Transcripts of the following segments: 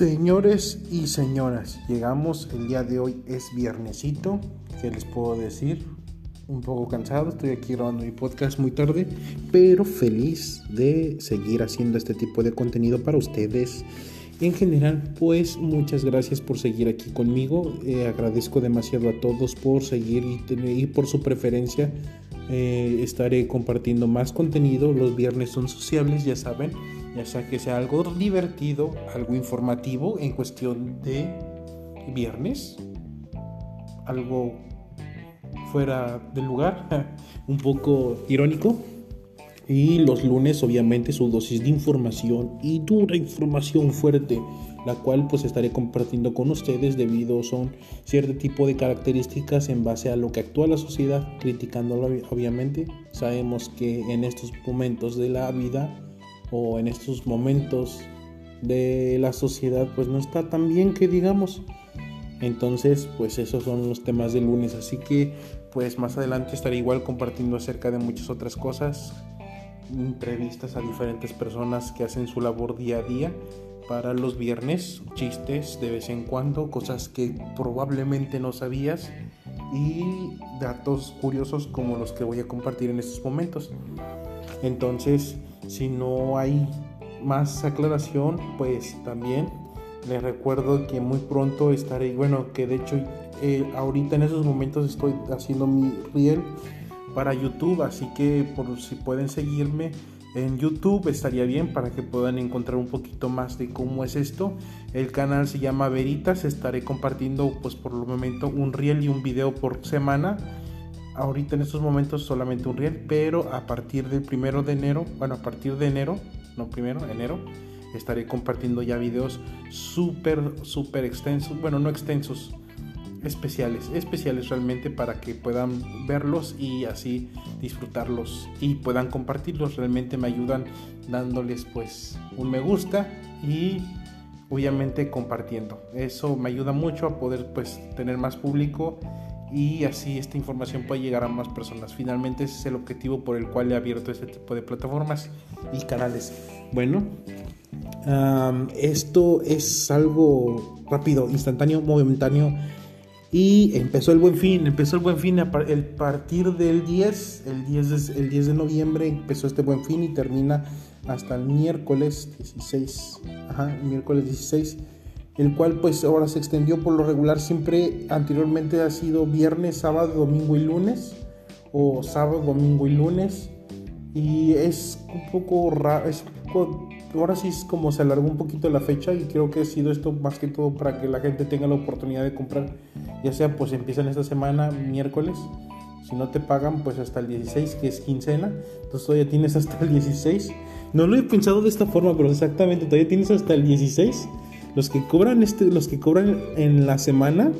Señores y señoras, llegamos, el día de hoy es viernesito, ¿qué les puedo decir? Un poco cansado, estoy aquí grabando mi podcast muy tarde, pero feliz de seguir haciendo este tipo de contenido para ustedes. En general, pues muchas gracias por seguir aquí conmigo. Eh, agradezco demasiado a todos por seguir y, por su preferencia. Eh, estaré compartiendo más contenido. Los viernes son sociables, ya saben ya sea que sea algo divertido, algo informativo en cuestión de viernes, algo fuera del lugar, un poco irónico. Y los lunes obviamente su dosis de información y dura información fuerte, la cual pues estaré compartiendo con ustedes debido son cierto tipo de características en base a lo que actúa la sociedad, criticándolo obviamente. Sabemos que en estos momentos de la vida o en estos momentos de la sociedad pues no está tan bien que digamos. Entonces pues esos son los temas del lunes. Así que pues más adelante estaré igual compartiendo acerca de muchas otras cosas. Entrevistas a diferentes personas que hacen su labor día a día para los viernes, chistes de vez en cuando, cosas que probablemente no sabías y datos curiosos como los que voy a compartir en estos momentos. Entonces, si no hay más aclaración, pues también les recuerdo que muy pronto estaré, bueno, que de hecho eh, ahorita en esos momentos estoy haciendo mi reel para YouTube, así que por si pueden seguirme en YouTube estaría bien para que puedan encontrar un poquito más de cómo es esto. El canal se llama Veritas, estaré compartiendo pues por el momento un reel y un video por semana ahorita en estos momentos solamente un riel, pero a partir del primero de enero, bueno, a partir de enero, no primero, enero, estaré compartiendo ya videos súper, súper extensos, bueno, no extensos, especiales, especiales realmente para que puedan verlos y así disfrutarlos y puedan compartirlos. Realmente me ayudan dándoles pues un me gusta y obviamente compartiendo. Eso me ayuda mucho a poder pues tener más público y así esta información puede llegar a más personas. Finalmente ese es el objetivo por el cual he abierto este tipo de plataformas y canales. Bueno, esto es algo rápido, instantáneo, momentáneo. Y empezó el buen fin, empezó el buen fin a partir del 10, el 10, de, el 10 de noviembre empezó este buen fin y termina hasta el miércoles 16. Ajá, el miércoles 16 el cual pues ahora se extendió. Por lo regular siempre anteriormente ha sido viernes, sábado, domingo y lunes o sábado, domingo y lunes. Y es un poco raro, es ahora sí es como se alargó un poquito la fecha y creo que ha sido esto más que todo para que la gente tenga la oportunidad de comprar, ya sea pues empiezan esta semana miércoles, si no te pagan pues hasta el 16 que es quincena, entonces todavía tienes hasta el 16, no lo he pensado de esta forma, pero exactamente todavía tienes hasta el 16 los que cobran este, los que cobran en la semana,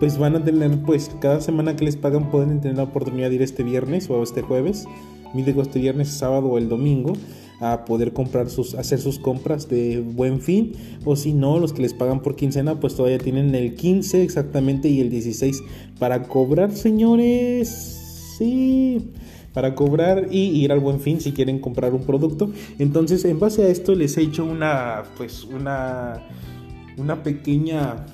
pues van a tener, pues cada semana que les pagan pueden tener la oportunidad de ir este viernes o este jueves, digo este viernes, sábado o el domingo a poder comprar sus, hacer sus compras de buen fin. O si no, los que les pagan por quincena, pues todavía tienen el 15 exactamente y el 16 para cobrar, señores. Sí para cobrar y ir al buen fin si quieren comprar un producto. Entonces, en base a esto les he hecho una pues una una pequeña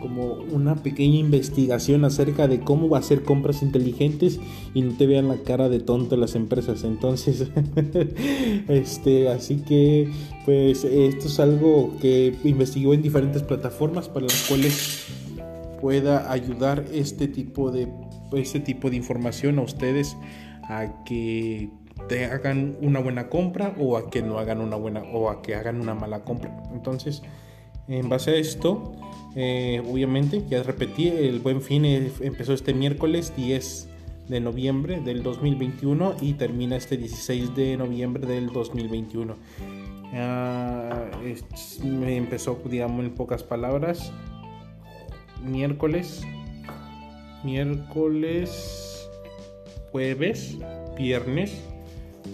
como una pequeña investigación acerca de cómo va a hacer compras inteligentes y no te vean la cara de tonto las empresas. Entonces, este, así que pues esto es algo que investigó en diferentes plataformas para las cuales pueda ayudar este tipo de este tipo de información a ustedes a que te hagan una buena compra o a que no hagan una buena o a que hagan una mala compra. Entonces, en base a esto, eh, obviamente, ya repetí, el buen fin empezó este miércoles 10 de noviembre del 2021 y termina este 16 de noviembre del 2021. Ah, me empezó, digamos, en pocas palabras, miércoles, miércoles jueves, viernes,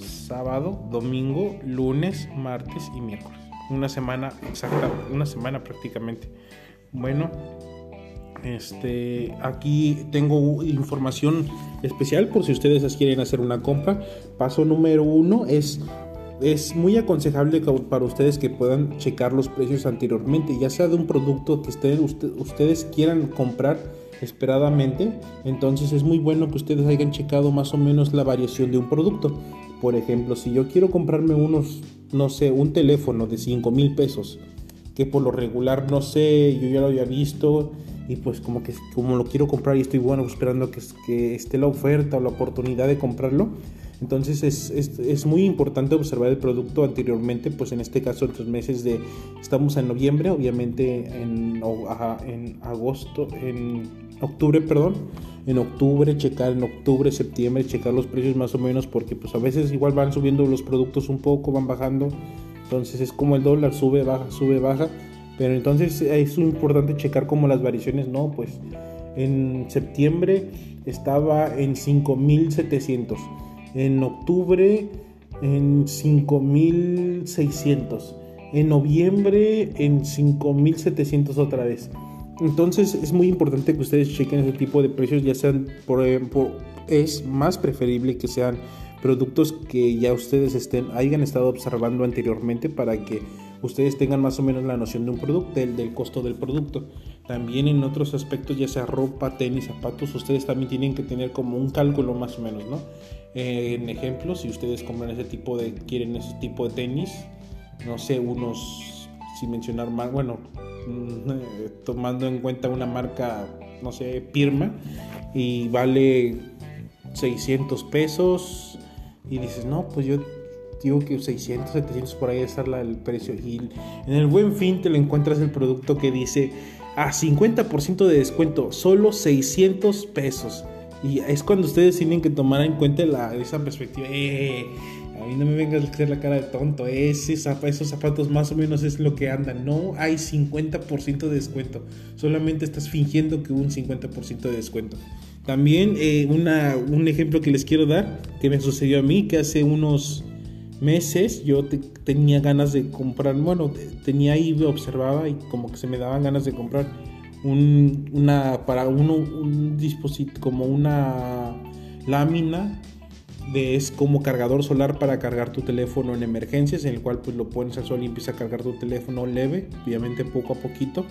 sábado, domingo, lunes, martes y miércoles. Una semana exacta, una semana prácticamente. Bueno, este, aquí tengo información especial por si ustedes quieren hacer una compra. Paso número uno es es muy aconsejable para ustedes que puedan checar los precios anteriormente, ya sea de un producto que ustedes, ustedes quieran comprar esperadamente, entonces es muy bueno que ustedes hayan checado más o menos la variación de un producto. Por ejemplo, si yo quiero comprarme unos, no sé, un teléfono de 5 mil pesos, que por lo regular, no sé, yo ya lo había visto y pues como que como lo quiero comprar y estoy bueno esperando que, que esté la oferta o la oportunidad de comprarlo, entonces es, es, es, muy importante observar el producto anteriormente, pues en este caso en los meses de, estamos en noviembre, obviamente en, en agosto, en octubre, perdón, en octubre, checar en octubre, septiembre, checar los precios más o menos, porque pues a veces igual van subiendo los productos un poco, van bajando, entonces es como el dólar sube, baja, sube, baja, pero entonces es importante checar como las variaciones, no, pues en septiembre estaba en 5700 en octubre en 5600, en noviembre en 5700 otra vez. Entonces es muy importante que ustedes chequen ese tipo de precios, ya sean por, ejemplo, es más preferible que sean productos que ya ustedes estén hayan estado observando anteriormente para que ustedes tengan más o menos la noción de un producto, del, del costo del producto. También en otros aspectos, ya sea ropa, tenis, zapatos, ustedes también tienen que tener como un cálculo más o menos, ¿no? Eh, en ejemplo, si ustedes compran ese tipo de, quieren ese tipo de tenis, no sé, unos, sin mencionar más, bueno, tomando en cuenta una marca, no sé, Pirma, y vale 600 pesos, y dices, no, pues yo digo que 600, 700 por ahí estar el precio. Y en el buen fin te lo encuentras el producto que dice a 50% de descuento, solo 600 pesos. Y es cuando ustedes tienen que tomar en cuenta la, esa perspectiva. Eh, a mí no me vengas a hacer la cara de tonto. Ese, esos zapatos más o menos es lo que andan. No hay 50% de descuento. Solamente estás fingiendo que hubo un 50% de descuento. También eh, una, un ejemplo que les quiero dar, que me sucedió a mí, que hace unos meses yo tenía ganas de comprar, bueno, tenía ahí, observaba y como que se me daban ganas de comprar un, una, para uno, un dispositivo, como una lámina de, es como cargador solar para cargar tu teléfono en emergencias, en el cual pues lo pones al sol y empieza a cargar tu teléfono leve, obviamente poco a poquito.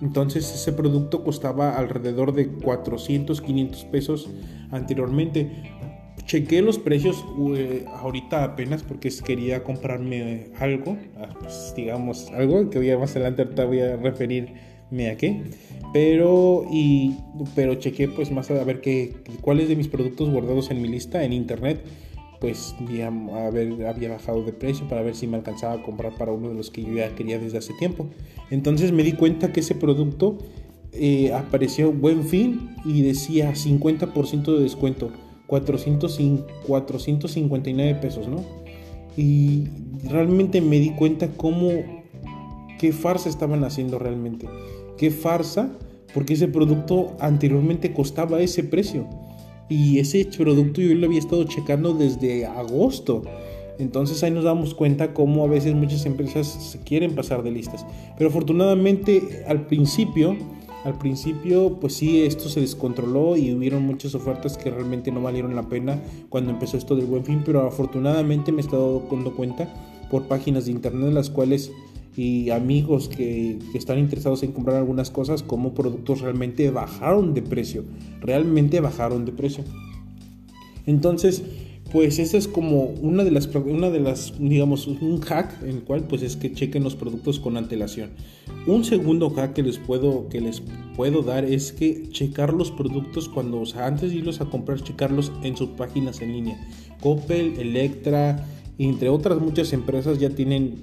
Entonces ese producto costaba alrededor de 400, 500 pesos anteriormente. Chequé los precios ahorita apenas porque quería comprarme algo, ah, pues, digamos algo que voy a más adelante ahorita voy a referirme a qué, pero y pero chequé pues más a ver qué cuáles de mis productos guardados en mi lista en internet pues ya había bajado de precio para ver si me alcanzaba a comprar para uno de los que yo ya quería desde hace tiempo. Entonces me di cuenta que ese producto eh, apareció buen fin y decía 50% de descuento. 400, 459 pesos, ¿no? Y realmente me di cuenta cómo, qué farsa estaban haciendo realmente. Qué farsa, porque ese producto anteriormente costaba ese precio. Y ese producto yo lo había estado checando desde agosto. Entonces ahí nos damos cuenta cómo a veces muchas empresas se quieren pasar de listas. Pero afortunadamente al principio al principio, pues sí, esto se descontroló y hubieron muchas ofertas que realmente no valieron la pena cuando empezó esto del buen fin, pero afortunadamente me he estado dando cuenta por páginas de internet las cuales y amigos que, están interesados en comprar algunas cosas como productos realmente bajaron de precio, realmente bajaron de precio. Entonces, pues esa es como una de las, una de las, digamos, un hack en el cual pues es que chequen los productos con antelación. Un segundo hack que les puedo, que les puedo dar es que checar los productos cuando, o sea, antes de irlos a comprar, checarlos en sus páginas en línea. Coppel, Electra, entre otras muchas empresas ya tienen,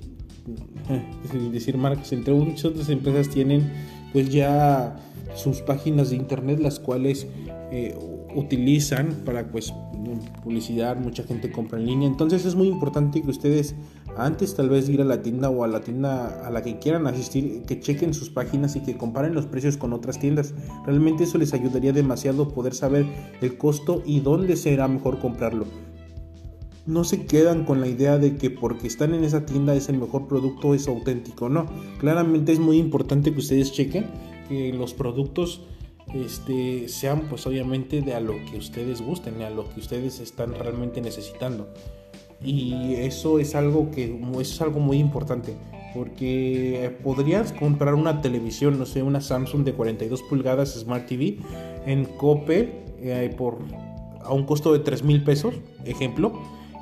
sin decir marcas, entre muchas otras empresas tienen pues ya sus páginas de internet las cuales eh, utilizan para pues publicidad, mucha gente compra en línea. Entonces es muy importante que ustedes antes tal vez ir a la tienda o a la tienda a la que quieran asistir, que chequen sus páginas y que comparen los precios con otras tiendas. Realmente eso les ayudaría demasiado poder saber el costo y dónde será mejor comprarlo. No se quedan con la idea de que porque están en esa tienda es el mejor producto, es auténtico. No, claramente es muy importante que ustedes chequen que los productos este, sean pues obviamente de a lo que ustedes gusten, a lo que ustedes están realmente necesitando. Y eso es algo que eso es algo muy importante. Porque podrías comprar una televisión, no sé, una Samsung de 42 pulgadas Smart TV en Coppel eh, por a un costo de 3 mil pesos, ejemplo,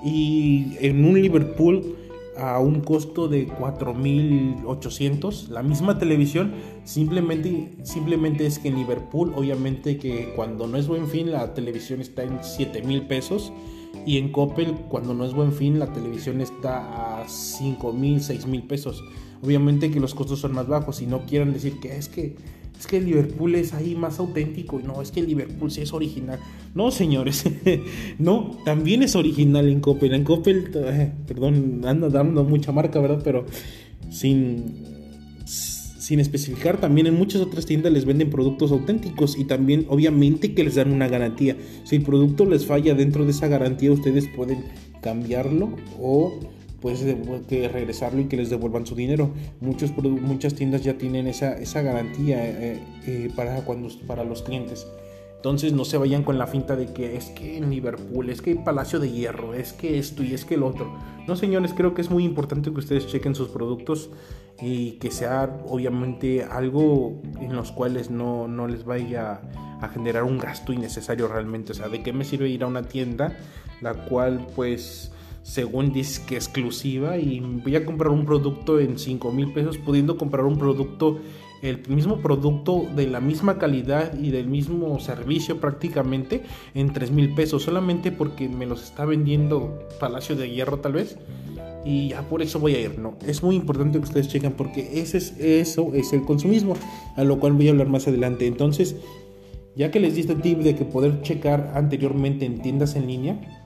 y en un Liverpool a un costo de 4.800 la misma televisión simplemente simplemente es que en Liverpool obviamente que cuando no es buen fin la televisión está en 7.000 pesos. Y en Coppel cuando no es buen fin la televisión está a 5.000 6.000 pesos. Obviamente que los costos son más bajos y no quieran decir que es que es que el Liverpool es ahí más auténtico. y No, es que el Liverpool sí es original. No, señores. no, también es original en Coppel. En Coppel, eh, perdón, ando dando mucha marca, ¿verdad? Pero sin, sin especificar, también en muchas otras tiendas les venden productos auténticos y también obviamente que les dan una garantía. Si el producto les falla dentro de esa garantía, ustedes pueden cambiarlo o pues que regresarlo y que les devuelvan su dinero. Muchos, muchas tiendas ya tienen esa, esa garantía eh, eh, para, cuando, para los clientes. Entonces no se vayan con la finta de que es que en Liverpool, es que Palacio de Hierro, es que esto y es que el otro. No señores, creo que es muy importante que ustedes chequen sus productos y que sea obviamente algo en los cuales no, no les vaya a generar un gasto innecesario realmente. O sea, ¿de qué me sirve ir a una tienda la cual pues según dice exclusiva y voy a comprar un producto en 5 mil pesos pudiendo comprar un producto el mismo producto de la misma calidad y del mismo servicio prácticamente en 3 mil pesos solamente porque me los está vendiendo Palacio de Hierro tal vez. Y ya por eso voy a ir no es muy importante que ustedes chequen porque ese es, eso es el consumismo a lo cual voy a hablar más adelante. Entonces ya que les di este tip de que poder checar anteriormente en tiendas en línea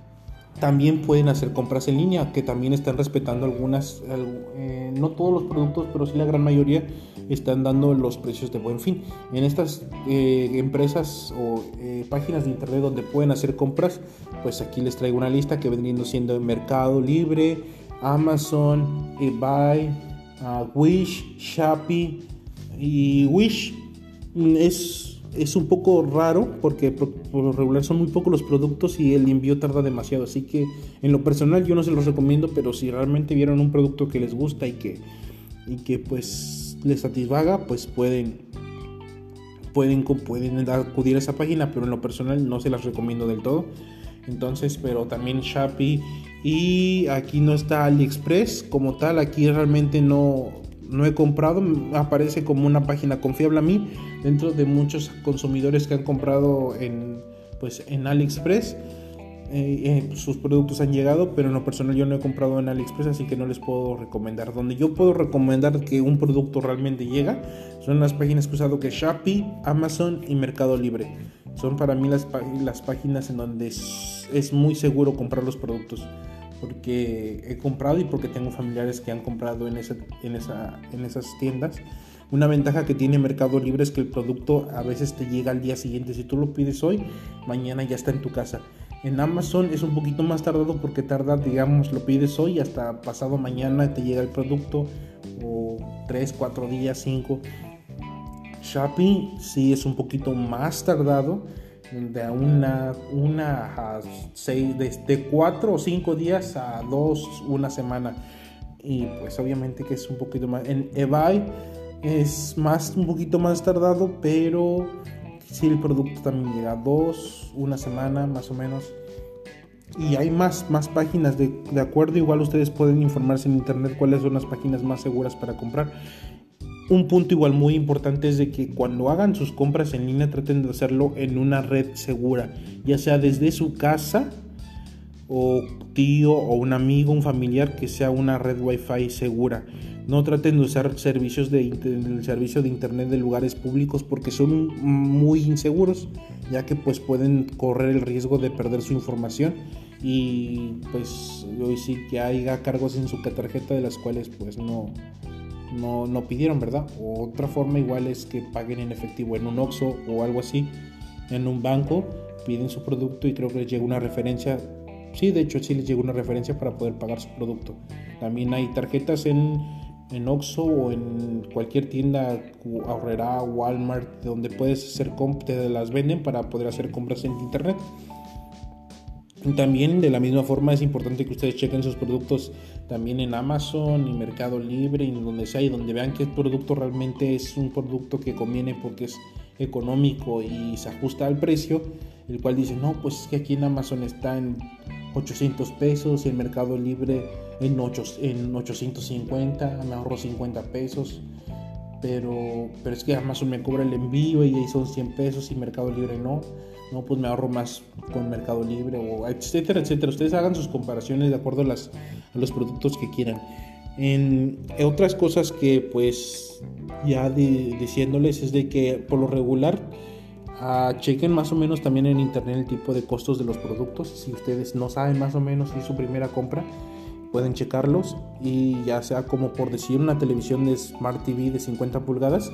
también pueden hacer compras en línea, que también están respetando algunas, eh, no todos los productos, pero sí la gran mayoría están dando los precios de buen fin. En estas eh, empresas o eh, páginas de internet donde pueden hacer compras, pues aquí les traigo una lista que vendría siendo Mercado Libre, Amazon, eBay, uh, Wish, Shopee y Wish es es un poco raro porque por, lo regular son muy pocos los productos y el envío tarda demasiado. Así que en lo personal yo no se los recomiendo, pero si realmente vieron un producto que les gusta y que, y que pues les satisfaga, pues pueden, pueden, pueden acudir a esa página, pero en lo personal no se las recomiendo del todo. Entonces, pero también Shopee y aquí no está AliExpress como tal, aquí realmente no, no he comprado, aparece como una página confiable a mí dentro de muchos consumidores que han comprado en, pues, en AliExpress. Eh, eh, sus productos han llegado, pero en lo personal yo no he comprado en AliExpress, así que no les puedo recomendar. Donde yo puedo recomendar que un producto realmente llega son las páginas que he usado que Shopee, Amazon y Mercado Libre. Son para mí las, las páginas en donde es muy seguro comprar los productos porque he comprado y porque tengo familiares que han comprado en, en, esa, en esas tiendas. Una ventaja que tiene Mercado Libre es que el producto a veces te llega al día siguiente. Si tú lo pides hoy, mañana ya está en tu casa. En Amazon es un poquito más tardado porque tarda, digamos, lo pides hoy hasta pasado mañana te llega el producto o 3, 4 días, 5. Shopee sí es un poquito más tardado de una, una a seis, de, cuatro o cinco días a dos, una semana. Y pues obviamente que es un poquito más. En eBay es más, un poquito más tardado, pero si el producto también llega a dos, una semana más o menos. Y hay más, más páginas de, de acuerdo. Igual ustedes pueden informarse en internet cuáles son las páginas más seguras para comprar. Un punto igual muy importante es de que cuando hagan sus compras en línea traten de hacerlo en una red segura, ya sea desde su casa o tío o un amigo, un familiar que sea una red wifi segura. No traten de usar servicios de servicio de internet de lugares públicos porque son muy inseguros, ya que pues pueden correr el riesgo de perder su información y pues hoy sí que haya cargos en su tarjeta de las cuales pues no no, no pidieron, ¿verdad? otra forma igual es que paguen en efectivo en un OXO o algo así, en un banco, piden su producto y creo que les llega una referencia. Sí, de hecho sí les llega una referencia para poder pagar su producto. También hay tarjetas en, en Oxxo o en cualquier tienda, Ahorrera, Walmart, donde puedes hacer compras, te las venden para poder hacer compras en internet. También de la misma forma es importante que ustedes chequen sus productos también en Amazon y Mercado Libre y donde sea y donde vean que el producto realmente es un producto que conviene porque es económico y se ajusta al precio, el cual dice, no, pues es que aquí en Amazon está en 800 pesos y en Mercado Libre en, 8, en 850, me ahorro 50 pesos, pero, pero es que Amazon me cobra el envío y ahí son 100 pesos y Mercado Libre no no, pues me ahorro más con Mercado Libre o etcétera, etcétera. Ustedes hagan sus comparaciones de acuerdo a, las, a los productos que quieran. En, otras cosas que pues ya diciéndoles es de que por lo regular uh, chequen más o menos también en internet el tipo de costos de los productos. Si ustedes no saben más o menos si es su primera compra, pueden checarlos y ya sea como por decir una televisión de Smart TV de 50 pulgadas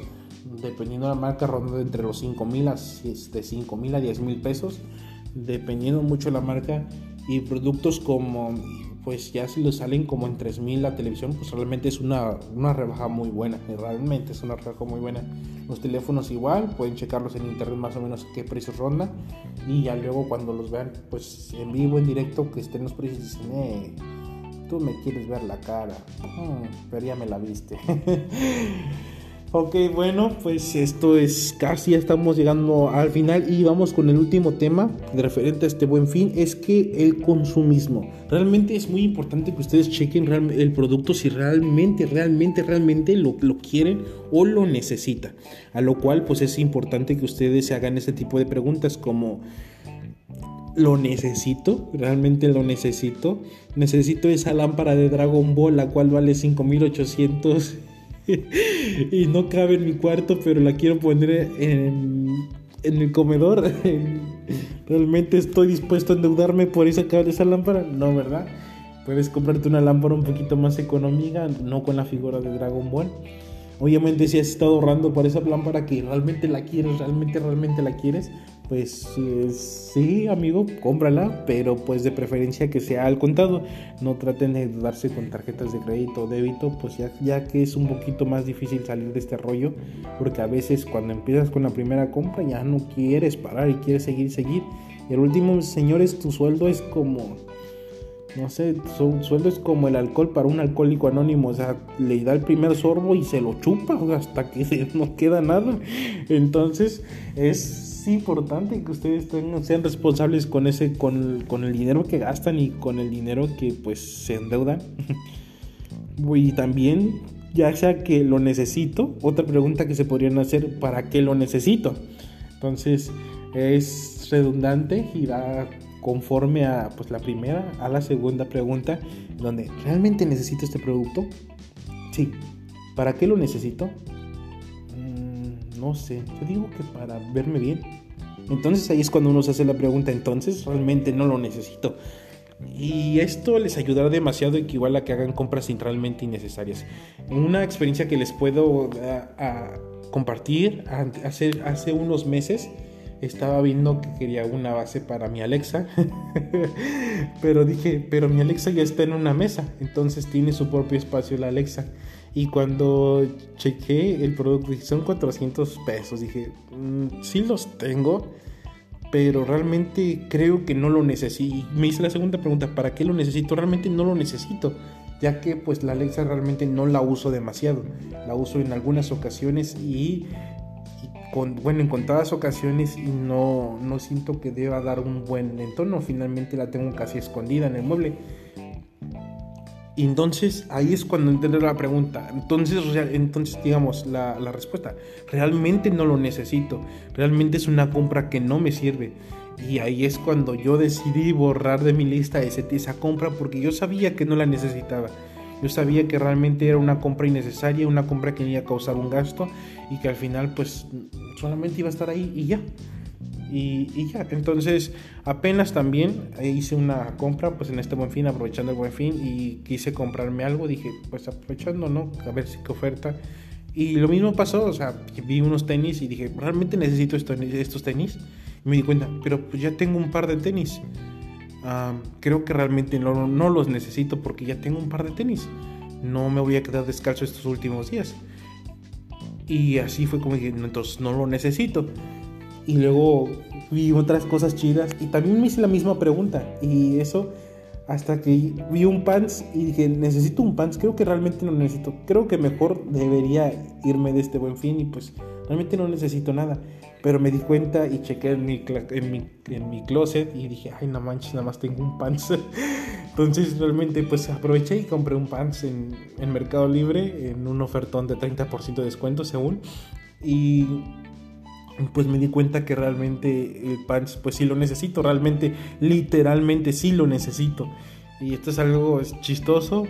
dependiendo de la marca, ronda entre los 5 mil a, de 5 mil a 10 mil pesos, dependiendo mucho de la marca. Y productos como, pues ya si les salen como en 3 mil la televisión, pues realmente es una, una rebaja muy buena. Realmente es una rebaja muy buena. Los teléfonos igual, pueden checarlos en internet más o menos qué precios ronda. Y ya luego cuando los vean, pues en vivo, en directo, que estén los precios, tú me quieres ver la cara. Hmm, pero ya me la viste. Ok, bueno, pues esto es casi ya estamos llegando al final y vamos con el último tema de referente a este buen fin, es que el consumismo. Realmente es muy importante que ustedes chequen el producto si realmente, realmente, realmente lo, lo quieren o lo necesita. A lo cual pues es importante que ustedes se hagan este tipo de preguntas como... ¿Lo necesito? ¿Realmente lo necesito? Necesito esa lámpara de Dragon Ball, la cual vale 5800 y no cabe en mi cuarto, pero la quiero poner en, en el comedor. ¿Realmente estoy dispuesto a endeudarme por esa, esa lámpara? No, ¿verdad? Puedes comprarte una lámpara un poquito más económica, no con la figura de Dragon Ball. Obviamente si has estado ahorrando por esa lámpara que realmente la quieres, realmente, realmente la quieres, pues eh, sí, amigo, cómprala, pero pues de preferencia que sea al contado. No traten de darse con tarjetas de crédito o débito, pues ya, ya que es un poquito más difícil salir de este rollo, porque a veces cuando empiezas con la primera compra ya no quieres parar y quieres seguir, seguir. El último, señores, tu sueldo es como no sé, su sueldo es como el alcohol para un alcohólico anónimo, o sea, le da el primer sorbo y se lo chupa hasta que no queda nada. Entonces, es importante que ustedes sean responsables con ese con, con el dinero que gastan y con el dinero que pues se endeudan. y también, ya sea que lo necesito, otra pregunta que se podrían hacer, ¿para qué lo necesito? Entonces, es redundante y da conforme a pues, la primera, a la segunda pregunta, donde ¿realmente necesito este producto? Sí. ¿Para qué lo necesito? Mm, no sé, yo digo que para verme bien. Entonces ahí es cuando uno se hace la pregunta, entonces realmente no lo necesito. Y esto les ayudará demasiado igual a que hagan compras realmente innecesarias. Una experiencia que les puedo compartir hace, hace unos meses estaba viendo que quería una base para mi Alexa, pero dije, pero mi Alexa ya está en una mesa, entonces tiene su propio espacio la Alexa. Y cuando chequé el producto, dije, son 400 pesos, dije, mm, sí los tengo, pero realmente creo que no lo necesito. Y me hice la segunda pregunta, ¿para qué lo necesito? Realmente no lo necesito ya que pues la Alexa realmente no la uso demasiado, la uso en algunas ocasiones y bueno, en contadas ocasiones y no, no siento que deba dar un buen entorno. Finalmente la tengo casi escondida en el mueble. Entonces ahí es cuando entiendo la pregunta. Entonces, entonces digamos, la, la, respuesta, realmente no lo necesito. Realmente es una compra que no me sirve. Y ahí es cuando yo decidí borrar de mi lista ese, esa compra porque yo sabía que no la necesitaba. Yo sabía que realmente era una compra innecesaria, una compra que iba a causar un gasto y que al final pues solamente iba a estar ahí y ya. Y, ya, entonces apenas también hice una compra pues en este buen fin, aprovechando el buen fin y quise comprarme algo, dije pues aprovechando, ¿no? A ver si qué oferta. Y lo mismo pasó, o sea, vi unos tenis y dije, realmente necesito estos tenis. Y me di cuenta, pero pues ya tengo un par de tenis creo que realmente no, no, los necesito porque ya tengo un par de tenis. No me voy a quedar descalzo estos últimos días. Y así fue como dije, entonces no lo necesito. Y luego vi otras cosas chidas y también me hice la misma pregunta y eso hasta que vi un pants y dije, necesito un pants, creo que realmente no necesito, creo que mejor debería irme de este buen fin y pues realmente no necesito nada. Pero me di cuenta y chequé en mi, en mi, en mi closet y dije, ay no manches, nada más tengo un pants. Entonces realmente pues aproveché y compré un pants en, en Mercado Libre en un ofertón de 30% de descuento según. Y pues me di cuenta que realmente el pants pues sí lo necesito, realmente literalmente sí lo necesito. Y esto es algo chistoso,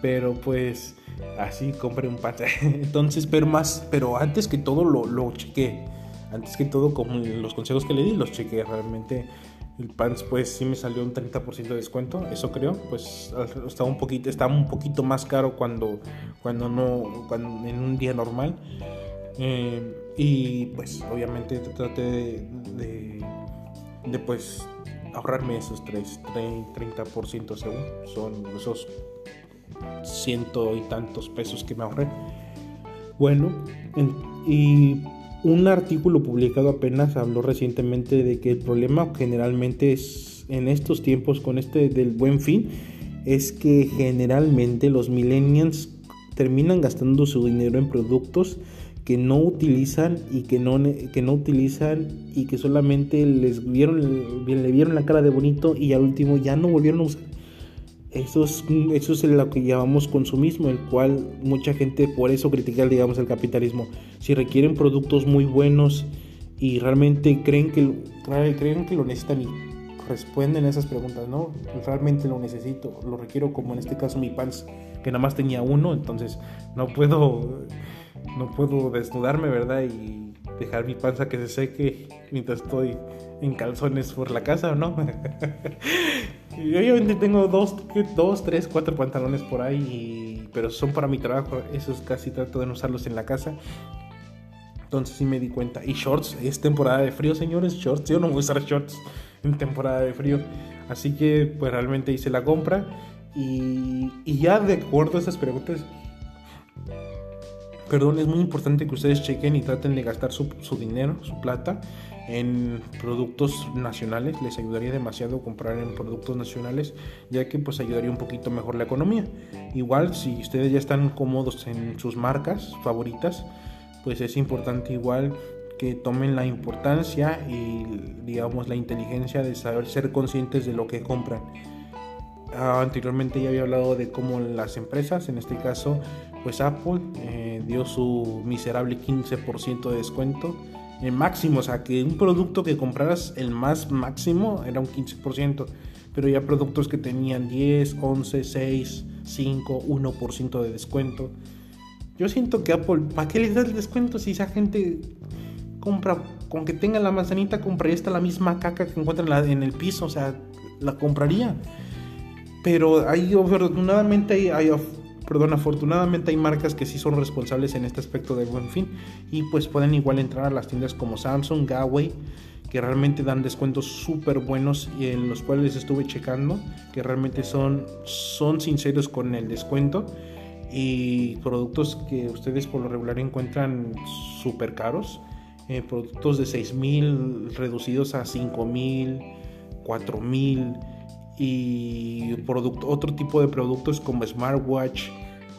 pero pues así compré un pants. Entonces, pero más, pero antes que todo lo, lo chequé. Antes que todo, como los consejos que le di, los chequé. Realmente el pants pues sí me salió un 30% de descuento, eso creo. Pues estaba un poquito, estaba un poquito más caro cuando, cuando no, cuando, en un día normal. Eh, y pues obviamente traté de, de, pues ahorrarme esos 3, 30% según. Son esos ciento y tantos pesos que me ahorré. Bueno, y un artículo publicado apenas habló recientemente de que el problema generalmente es en estos tiempos con este del buen fin es que generalmente los millennials terminan gastando su dinero en productos que no utilizan y que no, que no utilizan y que solamente les vieron, le vieron la cara de bonito y al último ya no volvieron a usar. Eso es, eso es lo que llamamos consumismo, el cual mucha gente por eso critica, digamos, el capitalismo. Si requieren productos muy buenos y realmente creen que, creen que lo necesitan y responden a esas preguntas, ¿no? Realmente lo necesito, lo requiero como en este caso mi pants, que nada más tenía uno, entonces no puedo no puedo desnudarme, ¿verdad? Y dejar mi panza que se seque mientras estoy en calzones por la casa, ¿no? y obviamente tengo dos, dos, tres, cuatro pantalones por ahí, pero son para mi trabajo, esos casi trato de no usarlos en la casa. Entonces sí me di cuenta. Y shorts, es temporada de frío, señores, shorts. Yo no voy a usar shorts en temporada de frío. Así que pues realmente hice la compra. Y, y ya de acuerdo a esas preguntas, perdón, es muy importante que ustedes chequen y traten de gastar su, dinero, su plata, en productos nacionales. Les ayudaría demasiado comprar en productos nacionales, ya que pues ayudaría un poquito mejor la economía. Igual, si ustedes ya están cómodos en sus marcas favoritas, pues es importante igual que tomen la importancia y digamos la inteligencia de saber ser conscientes de lo que compran. Ah, anteriormente ya había hablado de cómo las empresas, en este caso pues Apple eh, dio su miserable 15% de descuento. El máximo, o sea, que un producto que compraras el más máximo era un 15%, pero ya productos que tenían 10, 11, 6, 5, 1% de descuento. Yo siento que Apple, ¿para qué les da el descuento si esa gente compra, con que tenga la manzanita, compraría esta la misma caca que encuentran en el piso, o sea, la compraría. Pero hay, afortunadamente hay, hay perdón, afortunadamente hay marcas que sí son responsables en este aspecto de buen fin y pues pueden igual entrar a las tiendas como Samsung, Huawei, que realmente dan descuentos súper buenos y en los cuales estuve checando, que realmente son, son sinceros con el descuento y productos que ustedes por lo regular encuentran súper caros, eh, productos de 6 mil reducidos a 5 mil, 4 mil y otro tipo de productos como smartwatch,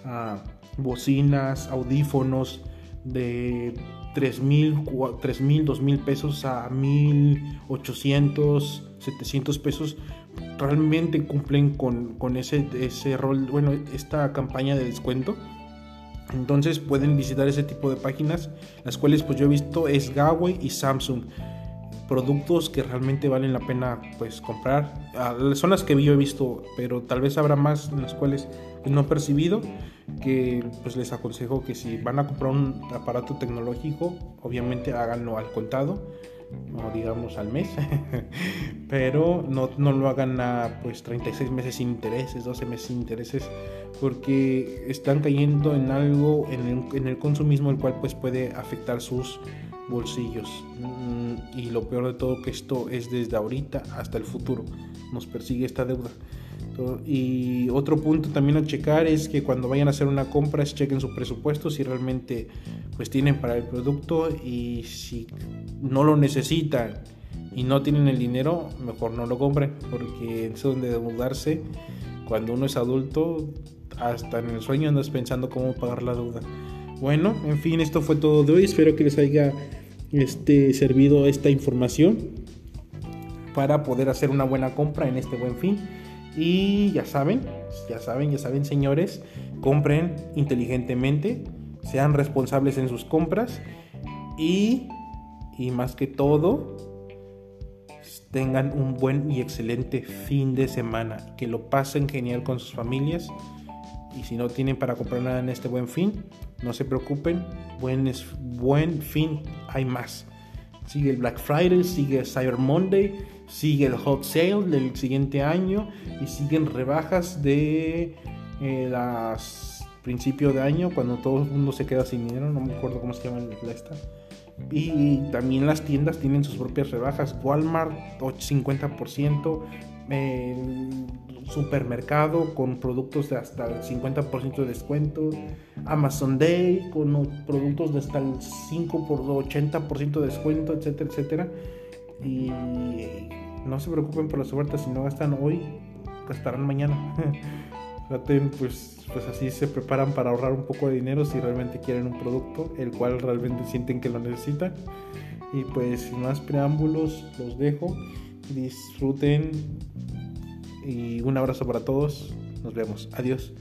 ah, bocinas, audífonos de 3 mil, 2 mil pesos a 1800, 700 pesos realmente cumplen con, con ese, ese rol, bueno, esta campaña de descuento. Entonces pueden visitar ese tipo de páginas, las cuales pues yo he visto es Huawei y Samsung productos que realmente valen la pena pues comprar. Ah, son las que yo he visto, pero tal vez habrá más en las cuales no he percibido que pues les aconsejo que si van a comprar un aparato tecnológico, obviamente háganlo al contado o digamos al mes, pero no, no, lo hagan a pues 36 meses sin intereses, 12 meses sin intereses, porque están cayendo en algo, en el, en el consumismo, el cual pues puede afectar sus bolsillos. Mm, y lo peor de todo que esto es desde ahorita hasta el futuro. Nos persigue esta deuda. Y otro punto también a checar es que cuando vayan a hacer una compra, chequen su presupuesto si realmente pues tienen para el producto y si no lo necesitan y no tienen el dinero, mejor no lo compren, porque es donde de mudarse, cuando uno es adulto, hasta en el sueño andas pensando cómo pagar la deuda. Bueno, en fin, esto fue todo de hoy. Espero que les haya este, servido esta información para poder hacer una buena compra en este buen fin. Y ya saben, ya saben, ya saben, señores, compren inteligentemente, sean responsables en sus compras y, y más que todo, tengan un buen y excelente fin de semana, que lo pasen genial con sus familias. Y si no tienen para comprar nada en este buen fin, no se preocupen, buen, buen fin, hay más. Sigue el Black Friday, sigue Cyber Monday, sigue el Hot Sale del siguiente año y siguen rebajas de eh, las principio de año cuando todo el mundo se queda sin dinero, no me acuerdo cómo se llama la esta. Y también las tiendas tienen sus propias rebajas. Walmart 50%, el supermercado con productos de hasta el 50% de descuento, Amazon Day con productos de hasta el 5 por 80% de descuento, etcétera, etcétera. Y no se preocupen por las ofertas, si no gastan hoy, gastarán mañana. pues, pues así se preparan para ahorrar un poco de dinero si realmente quieren un producto, el cual realmente sienten que lo necesitan. Y pues sin más preámbulos, los dejo. Disfruten y un abrazo para todos. Nos vemos. Adiós.